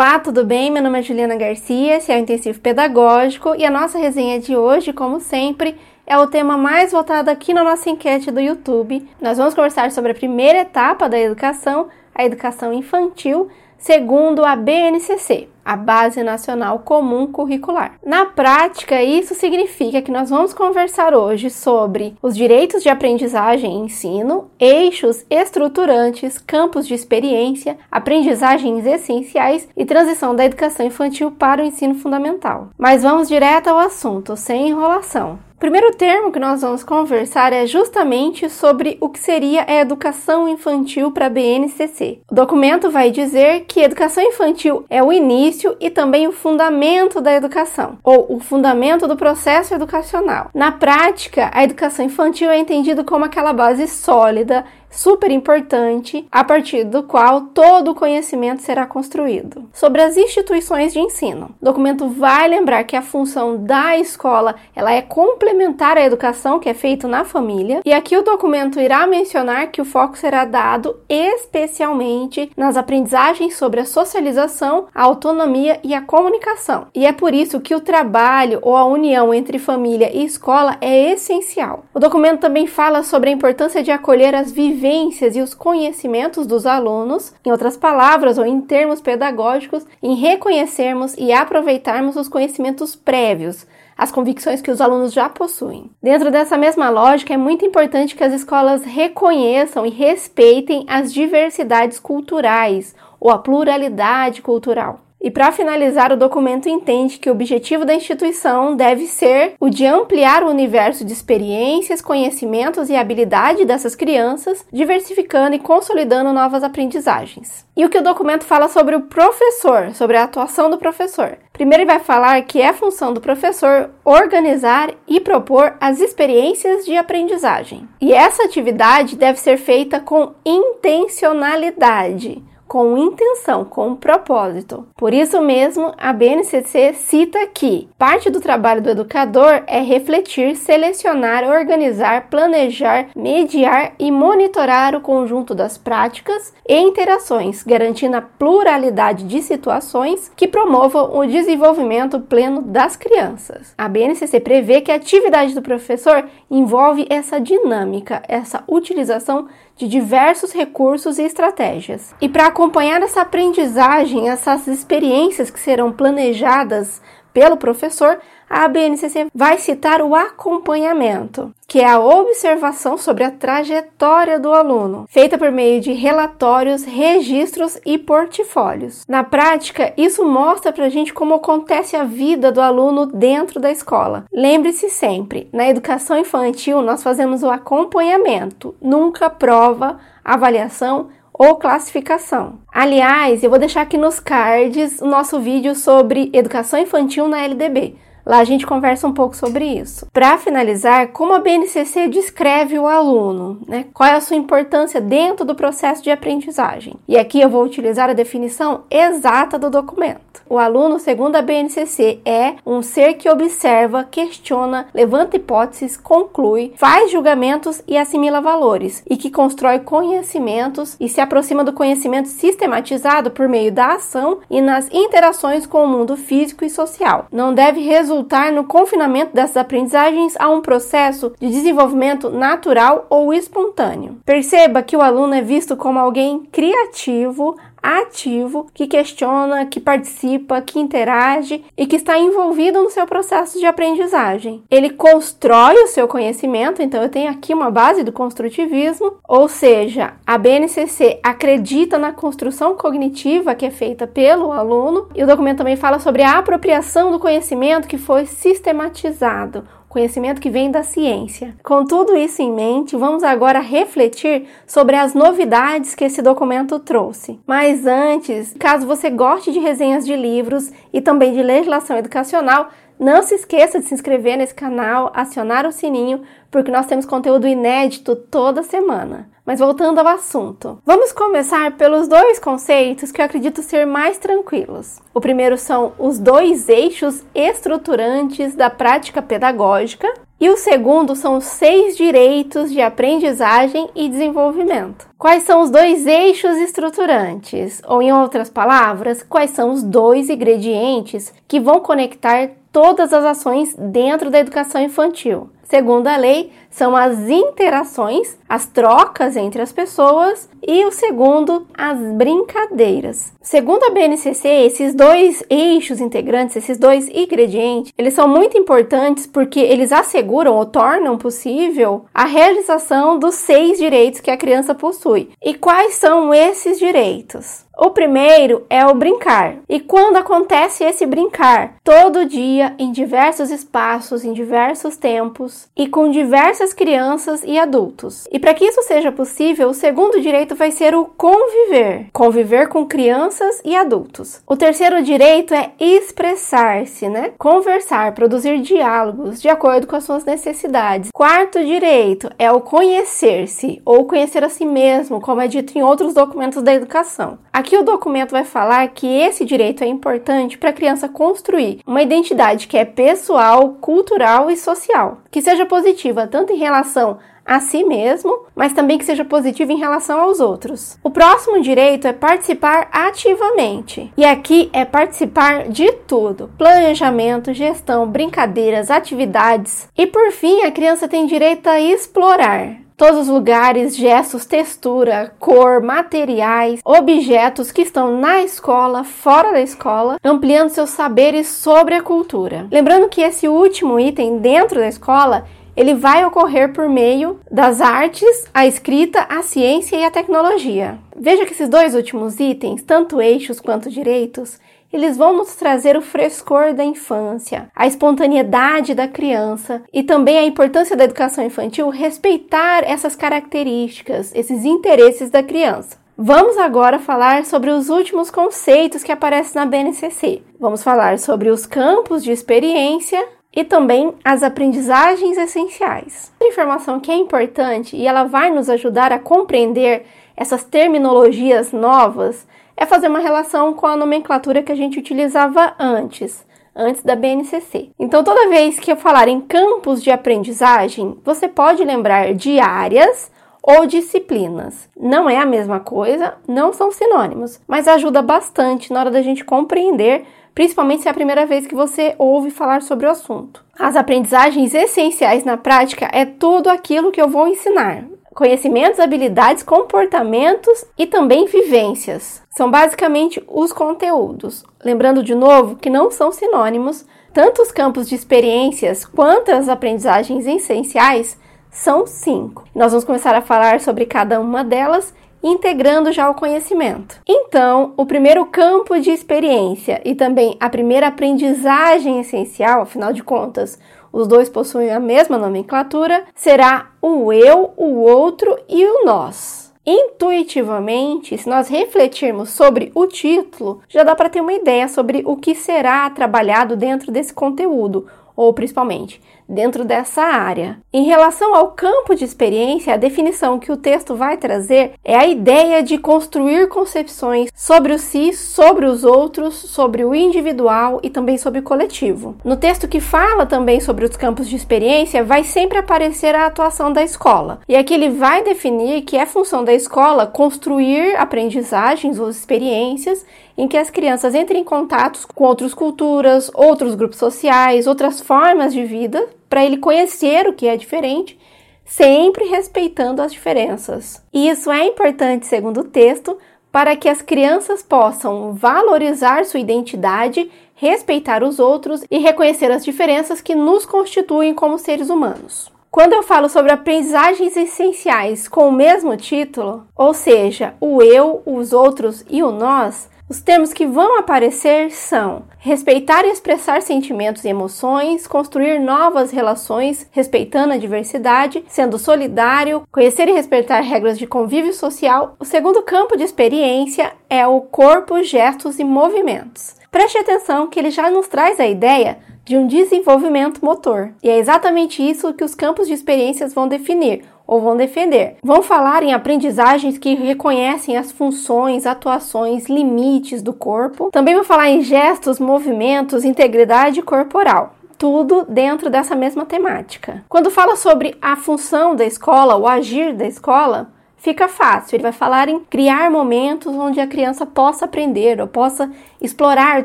Olá, tudo bem? Meu nome é Juliana Garcia, esse é o Intensivo Pedagógico e a nossa resenha de hoje, como sempre, é o tema mais votado aqui na nossa enquete do YouTube. Nós vamos conversar sobre a primeira etapa da educação, a educação infantil, segundo a BNCC, a Base Nacional Comum Curricular. Na prática, isso significa que nós vamos conversar hoje sobre os direitos de aprendizagem e ensino, eixos estruturantes, campos de experiência, aprendizagens essenciais e transição da educação infantil para o ensino fundamental. Mas vamos direto ao assunto, sem enrolação. O primeiro termo que nós vamos conversar é justamente sobre o que seria a educação infantil para a BNCC. O documento vai dizer que educação infantil é o início e também o fundamento da educação, ou o fundamento do processo educacional. Na prática, a educação infantil é entendida como aquela base sólida super importante, a partir do qual todo o conhecimento será construído. Sobre as instituições de ensino. O documento vai lembrar que a função da escola, ela é complementar à educação que é feita na família, e aqui o documento irá mencionar que o foco será dado especialmente nas aprendizagens sobre a socialização, a autonomia e a comunicação. E é por isso que o trabalho ou a união entre família e escola é essencial. O documento também fala sobre a importância de acolher as vivências vivências e os conhecimentos dos alunos, em outras palavras ou em termos pedagógicos, em reconhecermos e aproveitarmos os conhecimentos prévios, as convicções que os alunos já possuem. Dentro dessa mesma lógica, é muito importante que as escolas reconheçam e respeitem as diversidades culturais ou a pluralidade cultural. E para finalizar, o documento entende que o objetivo da instituição deve ser o de ampliar o universo de experiências, conhecimentos e habilidade dessas crianças, diversificando e consolidando novas aprendizagens. E o que o documento fala sobre o professor, sobre a atuação do professor. Primeiro, ele vai falar que é função do professor organizar e propor as experiências de aprendizagem. E essa atividade deve ser feita com intencionalidade com intenção, com propósito. Por isso mesmo, a BNCC cita que parte do trabalho do educador é refletir, selecionar, organizar, planejar, mediar e monitorar o conjunto das práticas e interações, garantindo a pluralidade de situações que promovam o desenvolvimento pleno das crianças. A BNCC prevê que a atividade do professor envolve essa dinâmica, essa utilização de diversos recursos e estratégias. E para acompanhar essa aprendizagem, essas experiências que serão planejadas pelo professor, a BNCC vai citar o acompanhamento, que é a observação sobre a trajetória do aluno, feita por meio de relatórios, registros e portfólios. Na prática, isso mostra para a gente como acontece a vida do aluno dentro da escola. Lembre-se sempre, na educação infantil nós fazemos o acompanhamento, nunca prova, avaliação ou classificação. Aliás, eu vou deixar aqui nos cards o nosso vídeo sobre educação infantil na LDB. Lá a gente conversa um pouco sobre isso. Para finalizar, como a BNCC descreve o aluno, né? Qual é a sua importância dentro do processo de aprendizagem? E aqui eu vou utilizar a definição exata do documento. O aluno, segundo a BNCC, é um ser que observa, questiona, levanta hipóteses, conclui, faz julgamentos e assimila valores, e que constrói conhecimentos e se aproxima do conhecimento sistematizado por meio da ação e nas interações com o mundo físico e social. Não deve resultar no confinamento dessas aprendizagens a um processo de desenvolvimento natural ou espontâneo. Perceba que o aluno é visto como alguém criativo, ativo, que questiona, que participa, que interage e que está envolvido no seu processo de aprendizagem. Ele constrói o seu conhecimento, então eu tenho aqui uma base do construtivismo, ou seja, a BNCC acredita na construção cognitiva que é feita pelo aluno, e o documento também fala sobre a apropriação do conhecimento que foi sistematizado conhecimento que vem da ciência. Com tudo isso em mente, vamos agora refletir sobre as novidades que esse documento trouxe. Mas antes, caso você goste de resenhas de livros e também de legislação educacional, não se esqueça de se inscrever nesse canal, acionar o sininho, porque nós temos conteúdo inédito toda semana. Mas voltando ao assunto, vamos começar pelos dois conceitos que eu acredito ser mais tranquilos. O primeiro são os dois eixos estruturantes da prática pedagógica E o segundo são os seis direitos de aprendizagem e desenvolvimento. Quais são os dois eixos estruturantes? Ou, em outras palavras, quais são os dois ingredientes que vão conectar todas as ações dentro da educação infantil? Segundo a lei, são as interações, as trocas entre as pessoas, e o segundo, as brincadeiras. Segundo a BNCC, esses dois eixos integrantes, esses dois ingredientes, eles são muito importantes porque eles asseguram ou tornam possível a realização dos seis direitos que a criança possui. E quais são esses direitos? O primeiro é o brincar. E quando acontece esse brincar? Todo dia, em diversos espaços, em diversos tempos e com diversas crianças e adultos. E para que isso seja possível, o segundo direito vai ser o conviver. Conviver com crianças e adultos. O terceiro direito é expressar-se, né? Conversar, produzir diálogos de acordo com as suas necessidades. Quarto direito é o conhecer-se ou conhecer a si mesmo, como é dito em outros documentos da educação. Aqui Aqui o documento vai falar que esse direito é importante para a criança construir uma identidade que é pessoal, cultural e social, que seja positiva tanto em relação a si mesmo, mas também que seja positiva em relação aos outros. O próximo direito é participar ativamente. E aqui é participar de tudo: planejamento, gestão, brincadeiras, atividades. E por fim, a criança tem direito a explorar todos os lugares, gestos, textura, cor, materiais, objetos que estão na escola, fora da escola, ampliando seus saberes sobre a cultura. Lembrando que esse último item dentro da escola ele vai ocorrer por meio das artes, a escrita, a ciência e a tecnologia. Veja que esses dois últimos itens, tanto eixos quanto direitos, eles vão nos trazer o frescor da infância, a espontaneidade da criança e também a importância da educação infantil respeitar essas características, esses interesses da criança. Vamos agora falar sobre os últimos conceitos que aparecem na BNCC. Vamos falar sobre os campos de experiência e também as aprendizagens essenciais. Uma informação que é importante e ela vai nos ajudar a compreender essas terminologias novas é fazer uma relação com a nomenclatura que a gente utilizava antes, antes da BNCC. Então, toda vez que eu falar em campos de aprendizagem, você pode lembrar de áreas ou disciplinas. Não é a mesma coisa, não são sinônimos, mas ajuda bastante na hora da gente compreender, principalmente se é a primeira vez que você ouve falar sobre o assunto. As aprendizagens essenciais na prática é tudo aquilo que eu vou ensinar conhecimentos, habilidades, comportamentos e também vivências. São basicamente os conteúdos. Lembrando de novo que não são sinônimos, tanto os campos de experiências quanto as aprendizagens essenciais são cinco. Nós vamos começar a falar sobre cada uma delas integrando já o conhecimento. Então, o primeiro campo de experiência e também a primeira aprendizagem essencial, afinal de contas, os dois possuem a mesma nomenclatura, será o eu, o outro e o nós. Intuitivamente, se nós refletirmos sobre o título, já dá para ter uma ideia sobre o que será trabalhado dentro desse conteúdo, ou principalmente dentro dessa área. Em relação ao campo de experiência, a definição que o texto vai trazer é a ideia de construir concepções sobre o si, sobre os outros, sobre o individual e também sobre o coletivo. No texto que fala também sobre os campos de experiência, vai sempre aparecer a atuação da escola. E aqui ele vai definir que é função da escola construir aprendizagens ou experiências em que as crianças entrem em contato com outras culturas, outros grupos sociais, outras formas de vida para ele conhecer o que é diferente, sempre respeitando as diferenças. E isso é importante, segundo o texto, para que as crianças possam valorizar sua identidade, respeitar os outros e reconhecer as diferenças que nos constituem como seres humanos. Quando eu falo sobre aprendizagens essenciais com o mesmo título, ou seja, o eu, os outros e o nós, os termos que vão aparecer são respeitar e expressar sentimentos e emoções, construir novas relações respeitando a diversidade, sendo solidário, conhecer e respeitar regras de convívio social. O segundo campo de experiência é o corpo, gestos e movimentos. Preste atenção que ele já nos traz a ideia de um desenvolvimento motor. E é exatamente isso que os campos de experiências vão definir ou vão defender. Vão falar em aprendizagens que reconhecem as funções, atuações, limites do corpo. Também vão falar em gestos, movimentos, integridade corporal. tudo dentro dessa mesma temática. Quando fala sobre a função da escola, o agir da escola, fica fácil. Ele vai falar em criar momentos onde a criança possa aprender ou possa explorar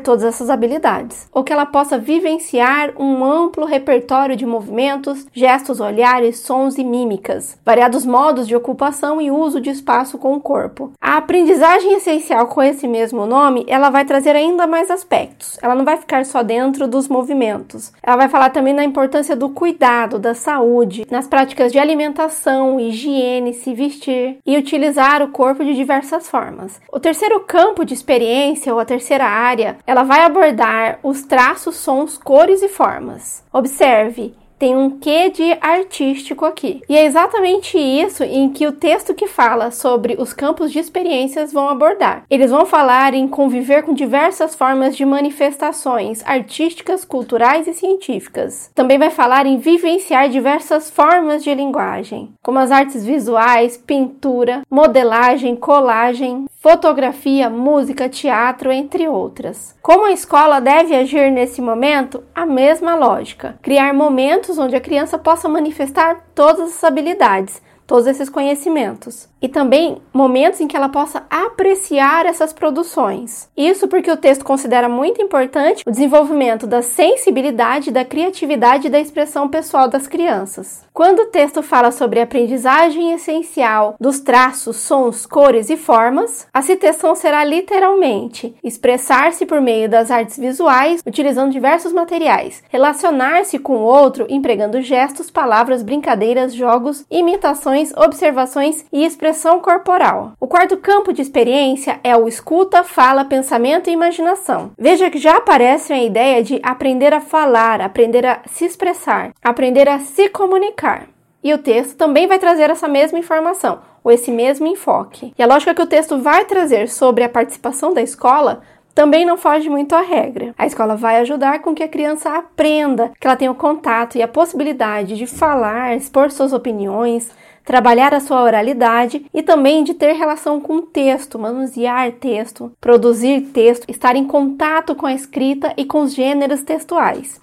todas essas habilidades, ou que ela possa vivenciar um amplo repertório de movimentos, gestos, olhares, sons e mímicas, variados modos de ocupação e uso de espaço com o corpo. A aprendizagem essencial com esse mesmo nome, ela vai trazer ainda mais aspectos. Ela não vai ficar só dentro dos movimentos. Ela vai falar também na importância do cuidado, da saúde, nas práticas de alimentação, higiene, se vestir e utilizar o corpo de diversas formas. O terceiro campo de experiência ou a terceira área, ela vai abordar os traços, sons, cores e formas. Observe, tem um quê de artístico aqui. E é exatamente isso em que o texto que fala sobre os campos de experiências vão abordar. Eles vão falar em conviver com diversas formas de manifestações artísticas, culturais e científicas. Também vai falar em vivenciar diversas formas de linguagem, como as artes visuais, pintura, modelagem, colagem, fotografia, música, teatro, entre outras. Como a escola deve agir nesse momento? A mesma lógica: criar momentos onde a criança possa manifestar todas as habilidades, todos esses conhecimentos e também momentos em que ela possa apreciar essas produções. Isso porque o texto considera muito importante o desenvolvimento da sensibilidade, da criatividade e da expressão pessoal das crianças. Quando o texto fala sobre a aprendizagem essencial dos traços, sons, cores e formas, a citação será literalmente expressar-se por meio das artes visuais, utilizando diversos materiais, relacionar-se com o outro empregando gestos, palavras, brincadeiras, jogos, imitações, observações e expressões expressão corporal. O quarto campo de experiência é o escuta, fala, pensamento e imaginação. Veja que já aparece a ideia de aprender a falar, aprender a se expressar, aprender a se comunicar. E o texto também vai trazer essa mesma informação, ou esse mesmo enfoque. E a lógica que o texto vai trazer sobre a participação da escola também não foge muito à regra. A escola vai ajudar com que a criança aprenda, que ela tenha o contato e a possibilidade de falar, expor suas opiniões, trabalhar a sua oralidade e também de ter relação com o texto, manusear texto, produzir texto, estar em contato com a escrita e com os gêneros textuais.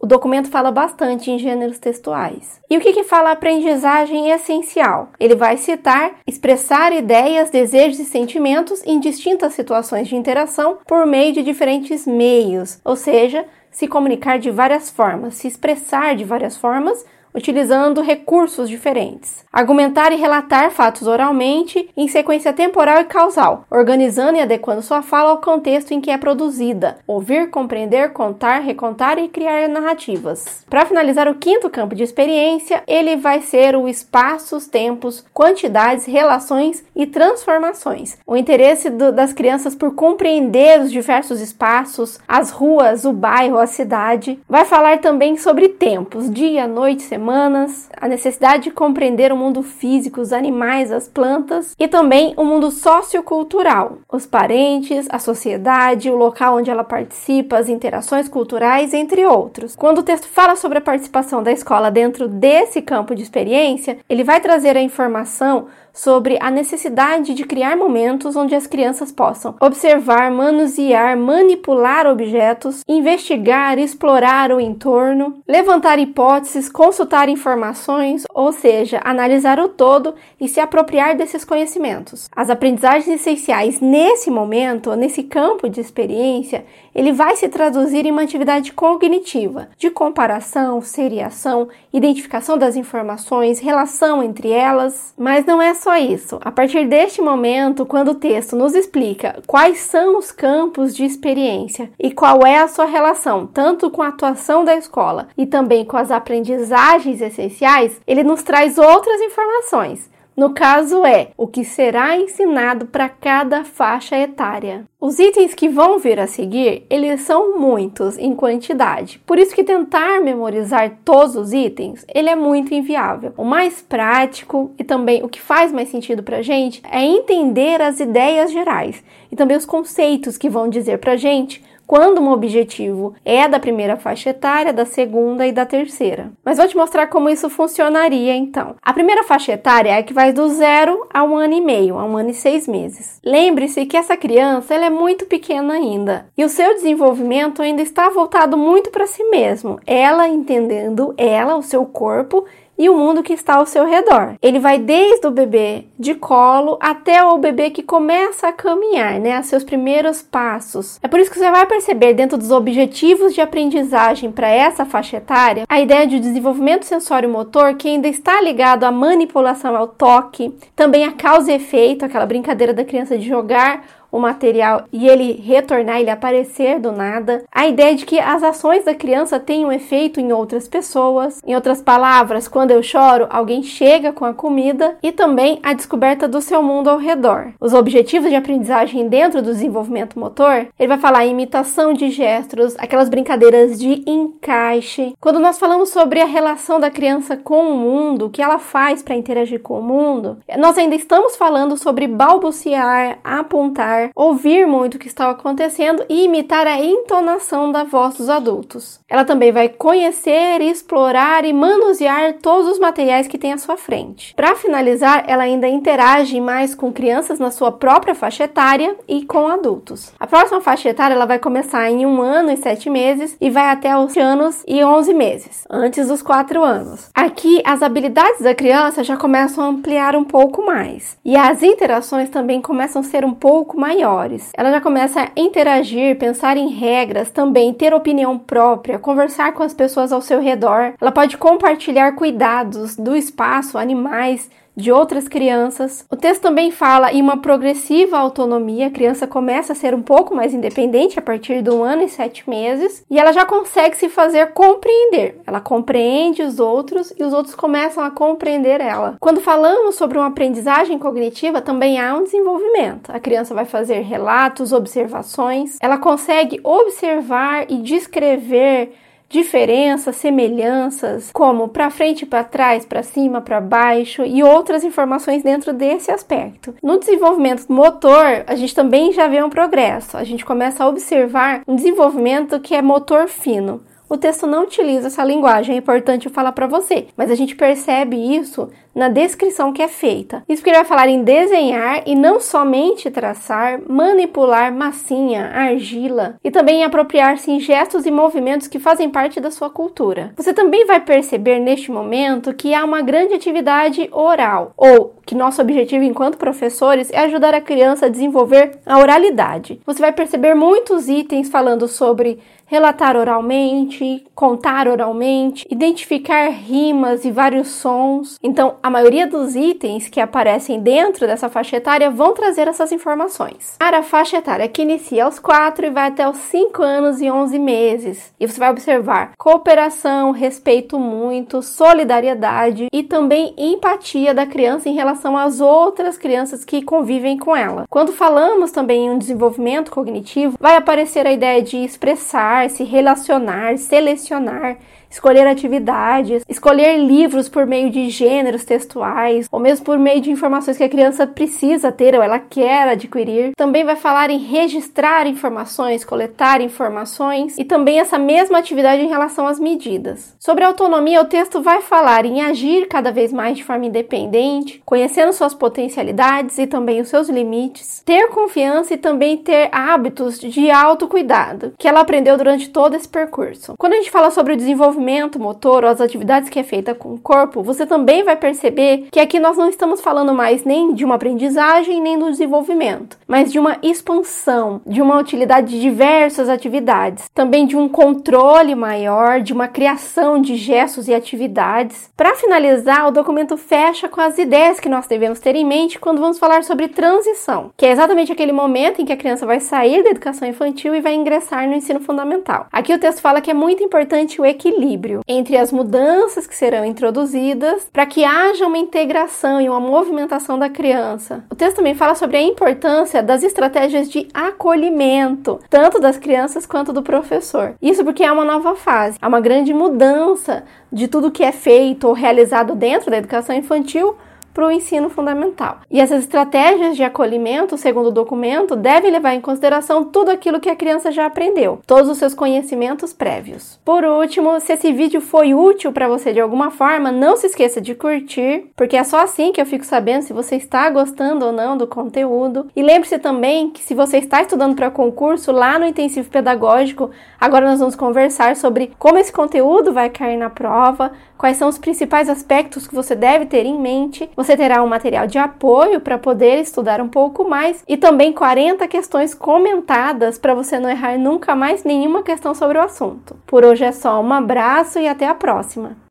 O documento fala bastante em gêneros textuais. E o que, que fala aprendizagem essencial? Ele vai citar expressar ideias, desejos e sentimentos em distintas situações de interação por meio de diferentes meios, ou seja, se comunicar de várias formas, se expressar de várias formas utilizando recursos diferentes. Argumentar e relatar fatos oralmente em sequência temporal e causal, organizando e adequando sua fala ao contexto em que é produzida. Ouvir, compreender, contar, recontar e criar narrativas. Para finalizar o quinto campo de experiência, ele vai ser o espaços, tempos, quantidades, relações e transformações. O interesse do, das crianças por compreender os diversos espaços, as ruas, o bairro, a cidade. Vai falar também sobre tempos, dia, noite, semana humanas, a necessidade de compreender o mundo físico, os animais, as plantas e também o mundo sociocultural, os parentes, a sociedade, o local onde ela participa, as interações culturais, entre outros. Quando o texto fala sobre a participação da escola dentro desse campo de experiência, ele vai trazer a informação sobre a necessidade de criar momentos onde as crianças possam observar, manusear, manipular objetos, investigar, explorar o entorno, levantar hipóteses, consultar informações, ou seja, analisar o todo e se apropriar desses conhecimentos. As aprendizagens essenciais nesse momento, nesse campo de experiência, ele vai se traduzir em uma atividade cognitiva de comparação, seriação, identificação das informações, relação entre elas, mas não é só só isso. A partir deste momento, quando o texto nos explica quais são os campos de experiência e qual é a sua relação tanto com a atuação da escola e também com as aprendizagens essenciais, ele nos traz outras informações no caso, é o que será ensinado para cada faixa etária. Os itens que vão vir a seguir, eles são muitos em quantidade. Por isso que tentar memorizar todos os itens, ele é muito inviável. O mais prático e também o que faz mais sentido para a gente é entender as ideias gerais e também os conceitos que vão dizer para a gente quando um objetivo é da primeira faixa etária, da segunda e da terceira. Mas vou te mostrar como isso funcionaria então. A primeira faixa etária é a que vai do zero a um ano e meio, a um ano e seis meses. Lembre-se que essa criança ela é muito pequena ainda e o seu desenvolvimento ainda está voltado muito para si mesmo. Ela entendendo ela, o seu corpo e o mundo que está ao seu redor. Ele vai desde o bebê de colo até o bebê que começa a caminhar, né, a seus primeiros passos. É por isso que você vai perceber dentro dos objetivos de aprendizagem para essa faixa etária a ideia de desenvolvimento sensório motor que ainda está ligado à manipulação ao toque, também a causa e efeito, aquela brincadeira da criança de jogar o material e ele retornar, ele aparecer do nada. A ideia de que as ações da criança têm um efeito em outras pessoas. Em outras palavras, quando eu choro, alguém chega com a comida e também a descoberta do seu mundo ao redor. Os objetivos de aprendizagem dentro do desenvolvimento motor, ele vai falar imitação de gestos, aquelas brincadeiras de encaixe. Quando nós falamos sobre a relação da criança com o mundo, o que ela faz para interagir com o mundo, nós ainda estamos falando sobre balbuciar, apontar, ouvir muito o que estava acontecendo e imitar a entonação da voz dos adultos. Ela também vai conhecer, explorar e manusear todos os materiais que tem à sua frente. Para finalizar, ela ainda interage mais com crianças na sua própria faixa etária e com adultos. A próxima faixa etária ela vai começar em um ano e sete meses e vai até os anos e onze meses, antes dos quatro anos. Aqui, as habilidades da criança já começam a ampliar um pouco mais e as interações também começam a ser um pouco mais maiores. Ela já começa a interagir, pensar em regras, também ter opinião própria, conversar com as pessoas ao seu redor. Ela pode compartilhar cuidados do espaço, animais, de outras crianças. O texto também fala em uma progressiva autonomia, a criança começa a ser um pouco mais independente a partir do ano e sete meses e ela já consegue se fazer compreender. Ela compreende os outros e os outros começam a compreender ela. Quando falamos sobre uma aprendizagem cognitiva, também há um desenvolvimento. A criança vai fazer relatos, observações, ela consegue observar e descrever diferenças, semelhanças, como para frente, para trás, para cima, para baixo e outras informações dentro desse aspecto. No desenvolvimento motor, a gente também já vê um progresso. A gente começa a observar um desenvolvimento que é motor fino. O texto não utiliza essa linguagem, é importante eu falar para você, mas a gente percebe isso na descrição que é feita. Isso que ele vai falar em desenhar e não somente traçar, manipular massinha, argila e também apropriar-se em gestos e movimentos que fazem parte da sua cultura. Você também vai perceber neste momento que há uma grande atividade oral, ou que nosso objetivo enquanto professores é ajudar a criança a desenvolver a oralidade. Você vai perceber muitos itens falando sobre relatar oralmente, contar oralmente, identificar rimas e vários sons. Então, a maioria dos itens que aparecem dentro dessa faixa etária vão trazer essas informações. Para a faixa etária que inicia aos 4 e vai até os 5 anos e 11 meses. E você vai observar cooperação, respeito muito, solidariedade e também empatia da criança em relação às outras crianças que convivem com ela. Quando falamos também em um desenvolvimento cognitivo, vai aparecer a ideia de expressar, se relacionar, selecionar escolher atividades, escolher livros por meio de gêneros textuais, ou mesmo por meio de informações que a criança precisa ter ou ela quer adquirir. Também vai falar em registrar informações, coletar informações e também essa mesma atividade em relação às medidas. Sobre autonomia, o texto vai falar em agir cada vez mais de forma independente, conhecendo suas potencialidades e também os seus limites, ter confiança e também ter hábitos de autocuidado, que ela aprendeu durante todo esse percurso. Quando a gente fala sobre o desenvolvimento desenvolvimento motor ou as atividades que é feita com o corpo, você também vai perceber que aqui nós não estamos falando mais nem de uma aprendizagem nem do desenvolvimento, mas de uma expansão, de uma utilidade de diversas atividades, também de um controle maior, de uma criação de gestos e atividades. Para finalizar, o documento fecha com as ideias que nós devemos ter em mente quando vamos falar sobre transição, que é exatamente aquele momento em que a criança vai sair da educação infantil e vai ingressar no ensino fundamental. Aqui o texto fala que é muito importante o equilíbrio equilíbrio entre as mudanças que serão introduzidas para que haja uma integração e uma movimentação da criança. O texto também fala sobre a importância das estratégias de acolhimento, tanto das crianças quanto do professor. Isso porque é uma nova fase, há uma grande mudança de tudo que é feito ou realizado dentro da educação infantil para o ensino fundamental. E essas estratégias de acolhimento, segundo o documento, devem levar em consideração tudo aquilo que a criança já aprendeu, todos os seus conhecimentos prévios. Por último, se esse vídeo foi útil para você de alguma forma, não se esqueça de curtir, porque é só assim que eu fico sabendo se você está gostando ou não do conteúdo. E lembre-se também que se você está estudando para concurso lá no intensivo pedagógico, agora nós vamos conversar sobre como esse conteúdo vai cair na prova, quais são os principais aspectos que você deve ter em mente. Você terá um material de apoio para poder estudar um pouco mais e também 40 questões comentadas para você não errar nunca mais nenhuma questão sobre o assunto. Por hoje é só, um abraço e até a próxima!